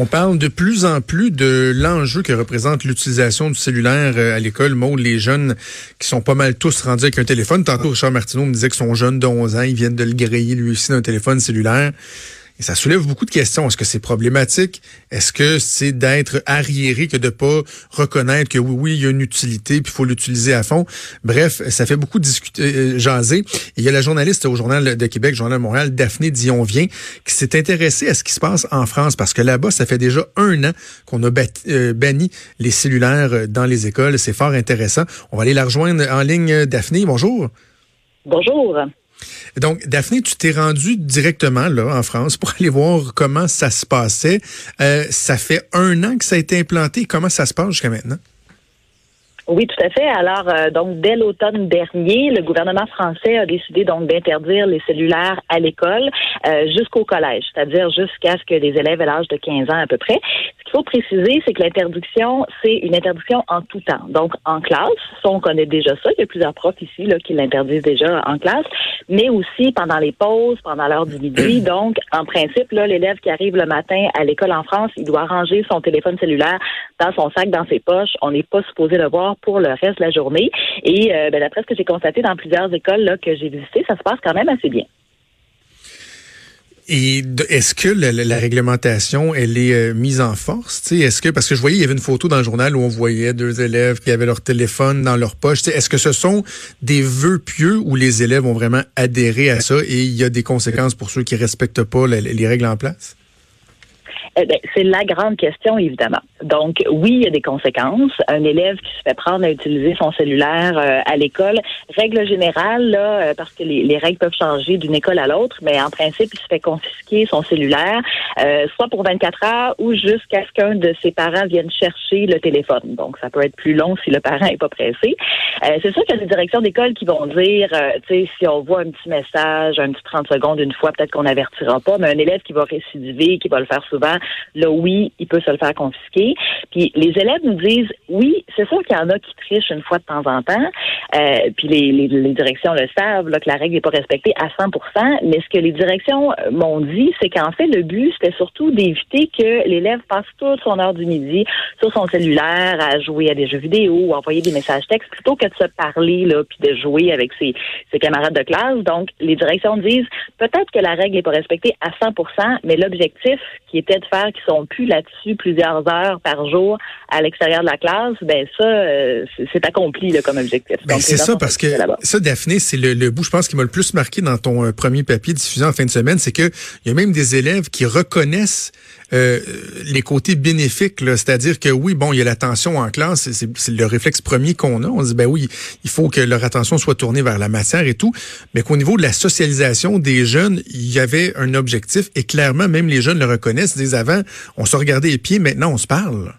On parle de plus en plus de l'enjeu que représente l'utilisation du cellulaire euh, à l'école. Maud, les jeunes qui sont pas mal tous rendus avec un téléphone. Tantôt, Richard Martineau me disait que son jeune de 11 ans, ils viennent de le griller lui aussi d'un téléphone cellulaire. Et ça soulève beaucoup de questions. Est-ce que c'est problématique? Est-ce que c'est d'être arriéré que de pas reconnaître que oui, oui, il y a une utilité, puis il faut l'utiliser à fond? Bref, ça fait beaucoup discuter, euh, jaser. il y a la journaliste au Journal de Québec, Journal de Montréal, Daphné Dion-Vient, qui s'est intéressée à ce qui se passe en France, parce que là-bas, ça fait déjà un an qu'on a euh, banni les cellulaires dans les écoles. C'est fort intéressant. On va aller la rejoindre en ligne. Daphné, bonjour. Bonjour. Donc, Daphné, tu t'es rendue directement là en France pour aller voir comment ça se passait. Euh, ça fait un an que ça a été implanté. Comment ça se passe jusqu'à maintenant? Oui, tout à fait. Alors, euh, donc, dès l'automne dernier, le gouvernement français a décidé donc d'interdire les cellulaires à l'école euh, jusqu'au collège, c'est-à-dire jusqu'à ce que les élèves aient l'âge de 15 ans à peu près. Qu'il faut préciser, c'est que l'interdiction, c'est une interdiction en tout temps. Donc, en classe, ça, on connaît déjà ça. Il y a plusieurs profs ici là, qui l'interdisent déjà en classe, mais aussi pendant les pauses, pendant l'heure du midi. Donc, en principe, là, l'élève qui arrive le matin à l'école en France, il doit ranger son téléphone cellulaire dans son sac, dans ses poches. On n'est pas supposé le voir pour le reste de la journée. Et euh, ben, d'après ce que j'ai constaté dans plusieurs écoles là, que j'ai visitées, ça se passe quand même assez bien. Et est-ce que la, réglementation, elle est euh, mise en force? Est-ce que, parce que je voyais, il y avait une photo dans le journal où on voyait deux élèves qui avaient leur téléphone dans leur poche. Est-ce que ce sont des vœux pieux où les élèves ont vraiment adhéré à ça et il y a des conséquences pour ceux qui respectent pas les règles en place? Eh ben, c'est la grande question, évidemment. Donc, oui, il y a des conséquences. Un élève qui se fait prendre à utiliser son cellulaire euh, à l'école, règle générale, là, euh, parce que les, règles peuvent changer d'une école à l'autre, mais en principe, il se fait confisquer son cellulaire, euh, soit pour 24 heures ou jusqu'à ce qu'un de ses parents vienne chercher le téléphone. Donc, ça peut être plus long si le parent n'est pas pressé. c'est sûr qu'il y a des directions d'école qui vont dire, tu sais, si on voit un petit message, un petit 30 secondes une fois, peut-être qu'on n'avertira pas, mais un élève qui va récidiver, qui va le faire souvent, là, oui, il peut se le faire confisquer. Puis les élèves nous disent, oui, c'est sûr qu'il y en a qui trichent une fois de temps en temps. Euh, puis les, les, directions le savent, là, que la règle n'est pas respectée à 100% Mais ce que les directions m'ont dit, c'est qu'en fait, le but, c'était surtout d'éviter que l'élève passe toute son heure du midi sur son cellulaire à jouer à des jeux vidéo ou à envoyer des messages textes plutôt que de se parler, là, puis de jouer avec ses, ses camarades de classe. Donc, les directions disent, peut-être que la règle n'est pas respectée à 100% mais l'objectif qui était de faire qui sont plus là-dessus plusieurs heures par jour à l'extérieur de la classe, ben ça, euh, c'est accompli comme objectif. Ben, c'est ça, parce que ça, Daphné, c'est le, bout, je pense, qui m'a le plus marqué dans ton euh, premier papier diffusé en fin de semaine, c'est que il y a même des élèves qui reconnaissent euh, les côtés bénéfiques, c'est-à-dire que oui, bon, il y a l'attention en classe, c'est le réflexe premier qu'on a. On dit, ben oui, il faut que leur attention soit tournée vers la matière et tout, mais qu'au niveau de la socialisation des jeunes, il y avait un objectif et clairement, même les jeunes le reconnaissent, disent avant, on se regardait les pieds, maintenant on se parle.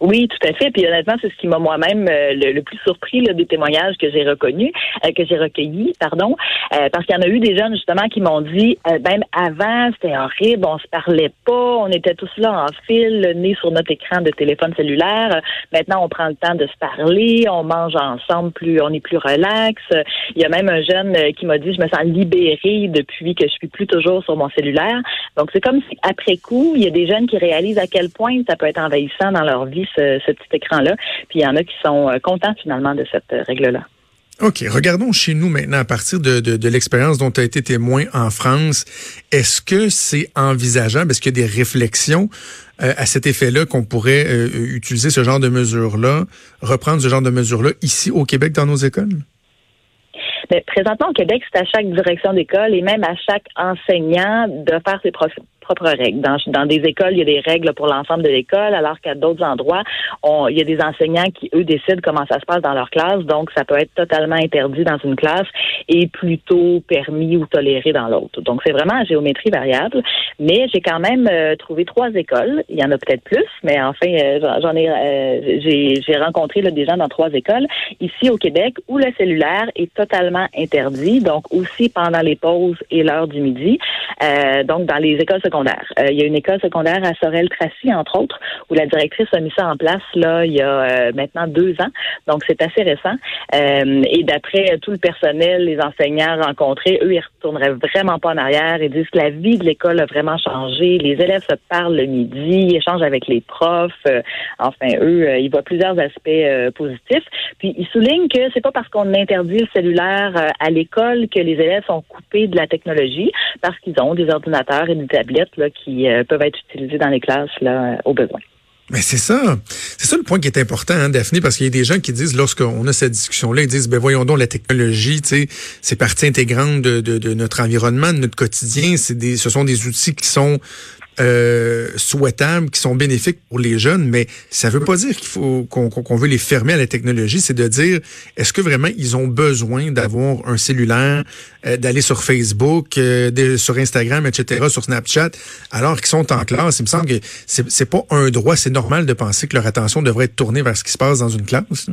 Oui, tout à fait. Puis honnêtement, c'est ce qui m'a moi-même euh, le, plus surpris là, des témoignages que j'ai reconnus, euh, que j'ai recueillis, pardon, euh, parce qu'il y en a eu des jeunes justement qui m'ont dit, même avant, c'était horrible, on se parlait pas, on était tous là en fil, nez sur notre écran de téléphone cellulaire. Maintenant, on prend le temps de se parler, on mange ensemble, plus, on est plus relax. Il y a même un jeune qui m'a dit, je me sens libérée depuis que je suis plus toujours sur mon cellulaire. Donc c'est comme si après coup, il y a des jeunes qui réalisent à quel point ça peut être envahissant dans leur vie ce, petit écran-là. Puis il y en a qui sont euh, contents finalement de cette euh, règle-là. OK. Regardons chez nous maintenant, à partir de, de, l'expérience dont tu as été témoin en France. Est-ce que c'est envisageable? Est-ce qu'il y a des réflexions euh, à cet effet-là qu'on pourrait utiliser ce genre de mesures-là, reprendre ce genre de mesures-là ici au Québec dans nos écoles? Mais présentement, au Québec, c'est à chaque direction d'école et même à chaque enseignant de faire ses propres règles. Dans, dans des écoles, il y a des règles pour l'ensemble de l'école, alors qu'à d'autres endroits, on, il y a des enseignants qui, eux, décident comment ça se passe dans leur classe. Donc, ça peut être totalement interdit dans une classe et plutôt permis ou toléré dans l'autre. Donc, c'est vraiment à géométrie variable. Mais j'ai quand même euh, trouvé trois écoles. Il y en a peut-être plus, mais enfin, euh, j'en ai, euh, j'ai rencontré là, des gens dans trois écoles ici au Québec où le cellulaire est totalement interdit. Donc, aussi pendant les pauses et l'heure du midi. donc, dans les écoles secondaires Euh, il y a une école secondaire à Sorel-Tracy, entre autres, où la directrice a mis ça en place là il y a euh, maintenant deux ans. Donc, c'est assez récent. Euh, et d'après tout le personnel, les enseignants rencontrés, eux, ils retourneraient vraiment pas en arrière. Ils disent que la vie de l'école a vraiment changé. Les élèves se parlent le midi, échangent avec les profs. enfin, eux, ils voient plusieurs aspects positifs. Puis, ils soulignent que c'est pas parce qu'on interdit le cellulaire à l'école que les élèves sont coupés de la technologie parce qu'ils ont des ordinateurs et des tablettes qui euh, peuvent être utilisés dans les classes là, au besoin. Mais c'est ça, c'est ça le point qui est important, hein, Daphné, parce qu'il y a des gens qui disent, lorsqu'on a cette discussion-là, ils disent, ben voyons donc la technologie, c'est partie intégrante de, de, de, notre environnement, de notre quotidien. C'est des, ce sont des outils qui sont euh, souhaitables, qui sont bénéfiques pour les jeunes, mais ça veut pas dire qu'il faut qu'on veut les fermer à la technologie. C'est de dire, est-ce que vraiment ils ont besoin d'avoir un cellulaire, euh, d'aller sur Facebook, euh, sur Instagram, etc., sur Snapchat, alors qu'ils sont en classe? Il me semble que c'est pas un droit. C'est normal de penser que leur attention devrait être tournée vers ce qui se passe dans une classe.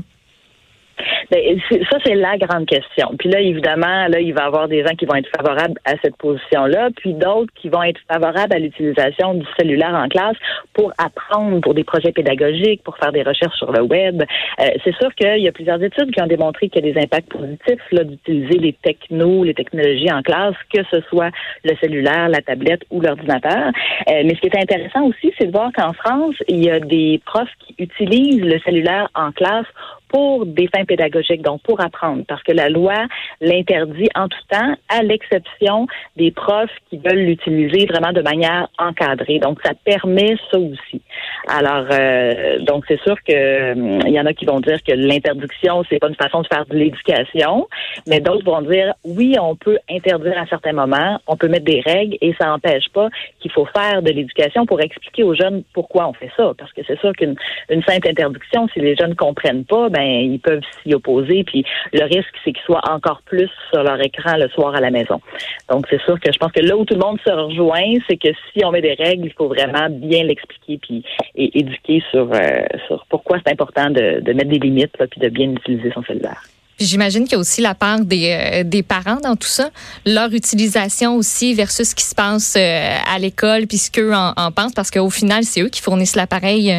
Ben, ça, c'est la grande question. Puis là, évidemment, là, il va y avoir des gens qui vont être favorables à cette position-là, puis d'autres qui vont être favorables à l'utilisation du cellulaire en classe pour apprendre, pour des projets pédagogiques, pour faire des recherches sur le web. Euh, c'est sûr qu'il y a plusieurs études qui ont démontré qu'il y a des impacts positifs d'utiliser les technos, les technologies en classe, que ce soit le cellulaire, la tablette ou l'ordinateur. Euh, mais ce qui est intéressant aussi, c'est de voir qu'en France, il y a des profs qui utilisent le cellulaire en classe pour des fins pédagogiques, donc pour apprendre, parce que la loi l'interdit en tout temps, à l'exception des profs qui veulent l'utiliser vraiment de manière encadrée. Donc, ça permet ça aussi. Alors, euh, donc c'est sûr que hum, il y en a qui vont dire que l'interdiction, c'est pas une façon de faire de l'éducation, mais d'autres vont dire oui, on peut interdire à certains moments, on peut mettre des règles et ça n'empêche pas qu'il faut faire de l'éducation pour expliquer aux jeunes pourquoi on fait ça. Parce que c'est sûr qu'une une simple interdiction, si les jeunes comprennent pas, ben ben, ils peuvent s'y opposer. Puis le risque, c'est qu'ils soient encore plus sur leur écran le soir à la maison. Donc, c'est sûr que je pense que là où tout le monde se rejoint, c'est que si on met des règles, il faut vraiment bien l'expliquer puis et éduquer sur, euh, sur pourquoi c'est important de, mettre des limites puis de bien utiliser son cellulaire. J'imagine qu'il y a aussi la part des, euh, des parents dans tout ça, leur utilisation aussi versus ce qui se passe euh, à l'école, puis ce qu'eux en, pensent, parce qu'au final, c'est eux qui fournissent l'appareil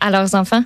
à leurs enfants.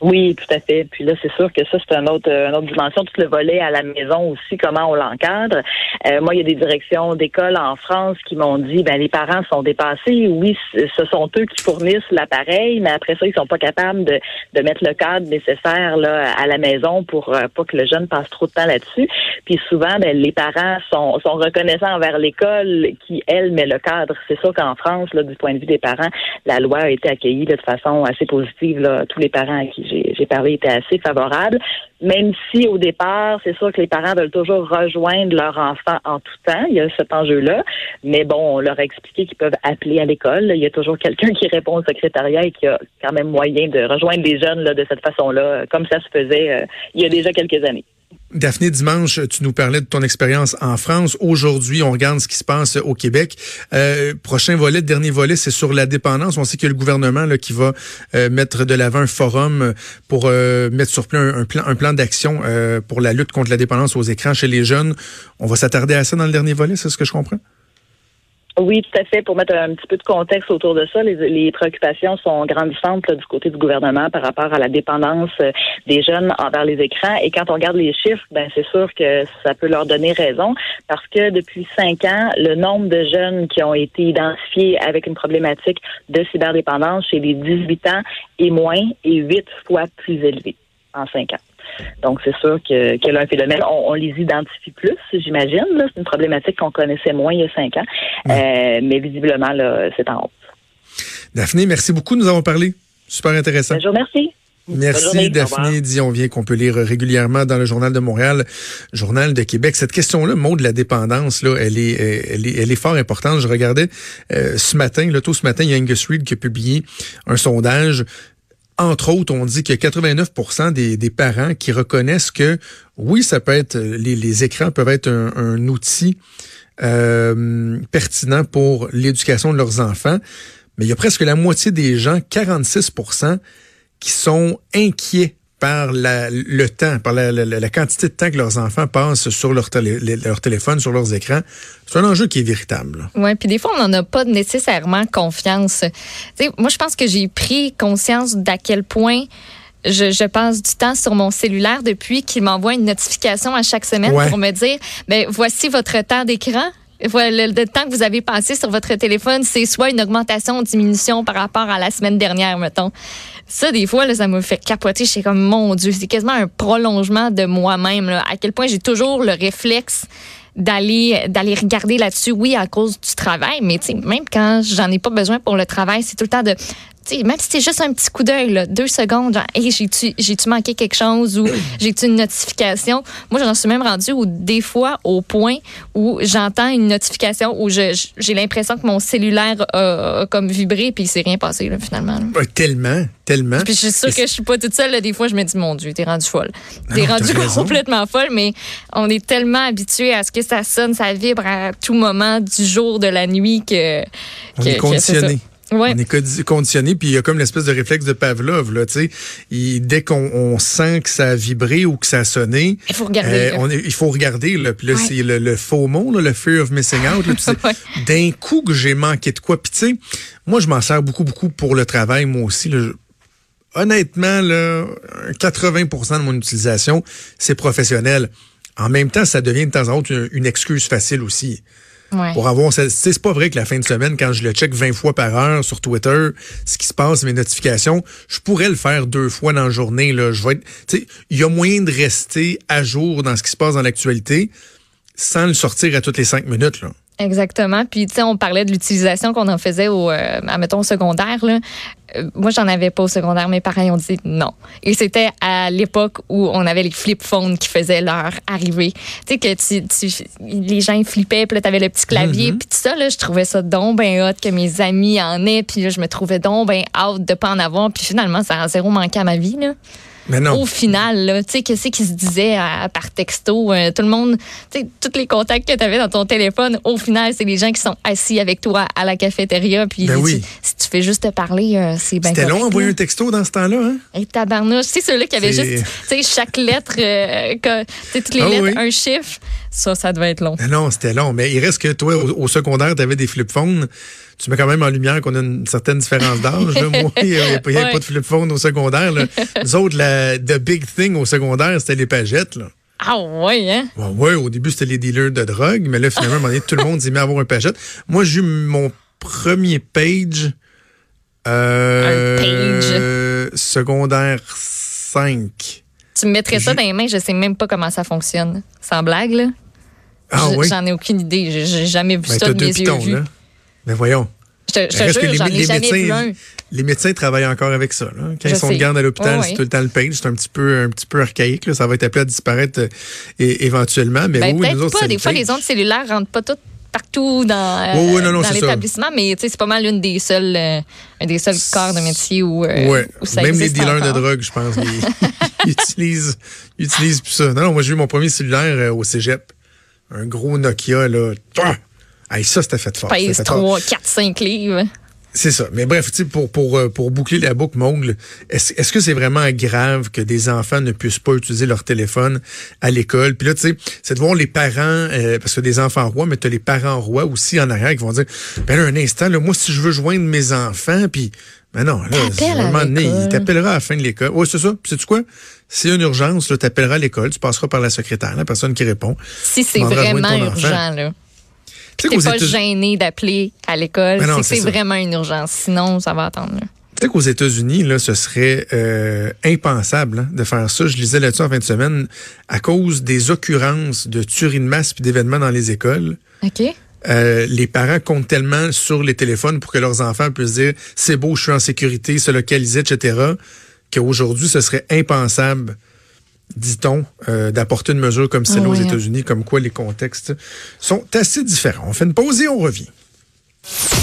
Oui, tout à fait. Puis là, c'est sûr que ça, c'est un autre, une autre dimension. Tout le volet à la maison aussi, comment on l'encadre. Euh, moi, il y a des directions d'école en France qui m'ont dit, ben les parents sont dépassés. Oui, ce sont eux qui fournissent l'appareil, mais après ça, ils sont pas capables de, de mettre le cadre nécessaire là à la maison pour euh, pas que le jeune passe trop de temps là-dessus. Puis souvent, ben, les parents sont, sont reconnaissants envers l'école qui elle met le cadre. C'est sûr qu'en France, là, du point de vue des parents, la loi a été accueillie de façon assez positive. Là, tous les parents à qui j'ai parlé étaient assez favorables, même si au départ, c'est sûr que les parents veulent toujours rejoindre leur enfant en tout temps. Il y a cet enjeu-là. Mais bon, on leur a expliqué qu'ils peuvent appeler à l'école. Il y a toujours quelqu'un qui répond au secrétariat et qui a quand même moyen de rejoindre les jeunes là, de cette façon-là, comme ça se faisait euh, il y a déjà quelques années. Daphné, dimanche, tu nous parlais de ton expérience en France. Aujourd'hui, on regarde ce qui se passe au Québec. Euh, prochain volet, dernier volet, c'est sur la dépendance. On sait qu'il y a le gouvernement là, qui va euh, mettre de l'avant un forum pour euh, mettre sur pied un, plan, un plan d'action pour la lutte contre la dépendance aux écrans chez les jeunes. On va s'attarder à ça dans le dernier volet, c'est ce que je comprends? Oui, tout à fait. Pour mettre un petit peu de contexte autour de ça, les, préoccupations sont grandissantes du côté du gouvernement par rapport à la dépendance euh, des jeunes envers les écrans. Et quand on regarde les chiffres, ben c'est sûr que ça peut leur donner raison parce que depuis cinq ans, le nombre de jeunes qui ont été identifiés avec une problématique de cyberdépendance chez les 18 ans est moins et huit fois plus élevé en cinq ans. Donc, c'est sûr que, que un phénomène, on, les identifie plus, j'imagine. C'est une problématique qu'on connaissait moins il y a cinq ans. Euh, mais visiblement, là, c'est en hausse. Daphné, merci beaucoup. Nous avons parlé. Super intéressant. Bonjour, merci. Merci Daphné Dion vient qu'on peut lire régulièrement dans le journal de Montréal, journal de Québec. Cette question-là, mot de la dépendance, là, elle est, elle est, elle est fort importante. Je regardais euh, ce matin, là, tôt ce matin, il y a Angus Reid qui a publié un sondage entre autres, on dit que 89 des, des, parents qui reconnaissent que oui, ça peut être les, écrans peuvent être un, outil euh, pertinent pour l'éducation de leurs enfants, mais il y a presque la moitié des gens, 46% qui sont inquiets par la, le temps, par la, la, quantité de temps que leurs enfants passent sur leur, télé, leur téléphone, sur leurs écrans. C'est un enjeu qui est véritable. Oui, puis des fois, on n'en a pas nécessairement confiance. moi, je pense que j'ai pris conscience d'à quel point je, je, passe du temps sur mon cellulaire depuis qu'il m'envoie une notification à chaque semaine pour me dire, ben voici votre temps d'écran. Voilà, le, temps que vous avez passé sur votre téléphone, c'est soit une augmentation ou une diminution par rapport à la semaine dernière, mettons. Ça, des fois, là, ça me fait capoter. Je suis comme, mon Dieu, c'est quasiment un prolongement de moi-même. À quel point j'ai toujours le réflexe d'aller d'aller regarder là-dessus oui à cause du travail mais même quand j'en ai pas besoin pour le travail c'est tout le temps de même si c'est juste un petit coup d'œil, deux secondes, genre, hey, j'ai-tu, j'ai-tu manqué quelque chose ou j'ai-tu une notification? Moi, j'en suis même rendue ou des fois au point où j'entends une notification où je, j'ai l'impression que mon cellulaire a, comme vibré puis il s'est rien passé, là, finalement. tellement, tellement. Puis je suis sûre que je suis pas toute seule. Des fois, je me dis, mon Dieu, t'es rendu folle. T'es rendu complètement folle, mais on est tellement habitué à ce que ça sonne, ça vibre à tout moment du jour, de la nuit que. On est conditionné. On est conditionné, puis il y a comme l'espèce de réflexe de Pavlov. Là, dès qu'on sent que ça a vibré ou que ça a sonné, il faut regarder. Euh, il faut regarder. Là, puis là, c'est le, faux mot, le fear of missing out. D'un coup que j'ai manqué de quoi. Puis tu sais, moi, je m'en sers beaucoup, beaucoup pour le travail, moi aussi. honnêtement, là, 80 de mon utilisation, c'est professionnel. En même temps, ça devient de temps en temps une excuse facile aussi. Pour avoir, c'est pas vrai que la fin de semaine, quand je le check 20 fois par heure sur Twitter, ce qui se passe, mes notifications, je pourrais le faire deux fois dans la journée. Là. Je vais être, il y a moyen de rester à jour dans ce qui se passe dans l'actualité sans le sortir à toutes les cinq minutes. Là. Exactement. Puis, tu sais, on parlait de l'utilisation qu'on en faisait au, euh, mettons, au secondaire. Là. Euh, moi, j'en avais pas au secondaire. Mes parents ont dit non. Et c'était à l'époque où on avait les flip phones qui faisaient leur arrivée. Tu sais, que tu, tu, les gens flippaient, puis là, t'avais le petit clavier, mm-hmm. puis tout ça, là, je trouvais ça donc ben hot que mes amis en aient, puis là, je me trouvais donc ben hâte de pas en avoir, puis finalement, ça a zéro manqué à ma vie, là. Au final, tu sais, qu'est-ce qui se disait par texto? Euh, tout le monde, tu sais, tous les contacts que tu avais dans ton téléphone, au final, c'est les gens qui sont assis avec toi à la cafétéria. Puis ben si tu fais juste te parler, euh, c'est bien C'était long envoyer un texto dans ce temps-là, hein? Et tabarnouche. C'est celui qui avait juste, tu sais, chaque lettre, euh, toutes les ah lettres, un chiffre. Ça, ça devait être long. non, c'était long. Mais il reste que toi, au, secondaire, tu avais des flip phones. Tu mets quand même en lumière qu'on a une certaine différence d'âge. Moi, il n'y avait, pas de flip phone au secondaire. Nous autres, la the big thing au secondaire, c'était les pagettes. Là. Ah ouais, hein? Ouais, au début, c'était les dealers de drogue, mais là, finalement, à un moment donné, tout le monde s'est mis à avoir un pagette. Moi, j'ai eu mon premier page. Euh, un page? Secondaire 5. Tu me mettrais ça dans les mains, je sais même pas comment ça fonctionne. Sans blague, là. Ah oui? J'en ai aucune idée. J'ai jamais vu ben, ça de mes yeux. Là. Mais voyons. Je te, je te jure, les, jamais médecins, Les médecins travaillent encore avec ça. Là. Quand ils sont de garde à l'hôpital, c'est tout le temps le page. C'est un petit peu, un petit peu archaïque. Là. Ça va être appelé à disparaître euh, éventuellement. Mais ben, oui, nous autres, pas. Des fois, les ondes cellulaires rentrent pas toutes partout dans, euh, dans l'établissement, mais c'est pas mal une des seules, euh, un des seuls corps de métier où, euh, ouais. où ça Même les dealers de drogue, je pense, ils, utilisent, ils utilisent plus ça. Non, non moi j'ai eu mon premier cellulaire au cégep. Un gros Nokia, là. Hey, ça, c'était fait fort. Pèse 3, 4, 5 livres. C'est ça. Mais bref, pour, pour, euh, pour boucler la boucle, Mongle, est-ce est que c'est vraiment grave que des enfants ne puissent pas utiliser leur téléphone à l'école? Puis là, tu sais, c'est de voir les parents, euh, parce que des enfants rois, mais tu as les parents rois aussi en arrière qui vont dire, ben là, un instant, là, moi, si je veux joindre mes enfants, puis ben non, là, à un moment donné, il t'appellera à la fin de l'école. Oui, c'est ça. Puis sais-tu quoi? C'est une urgence, tu appelleras à l'école, tu passeras par la secrétaire, la personne qui répond. Si c'est vraiment urgent, là. Tu n'es pas gêné d'appeler à l'école. c'est vraiment une urgence. Sinon, ça va attendre. Tu sais qu'aux États-Unis, là, ce serait euh, impensable hein, de faire ça. Je lisais là-dessus en fin de semaine à cause des occurrences de tueries de masse et d'événements dans les écoles. OK. Euh, les parents comptent tellement sur les téléphones pour que leurs enfants puissent dire c'est beau, je suis en sécurité, se localiser, etc. Qu'aujourd'hui, ce serait impensable dit-on, euh, d'apporter une mesure comme celle-là aux hein. États-Unis, comme quoi les contextes sont assez différents. On fait une pause et on revient.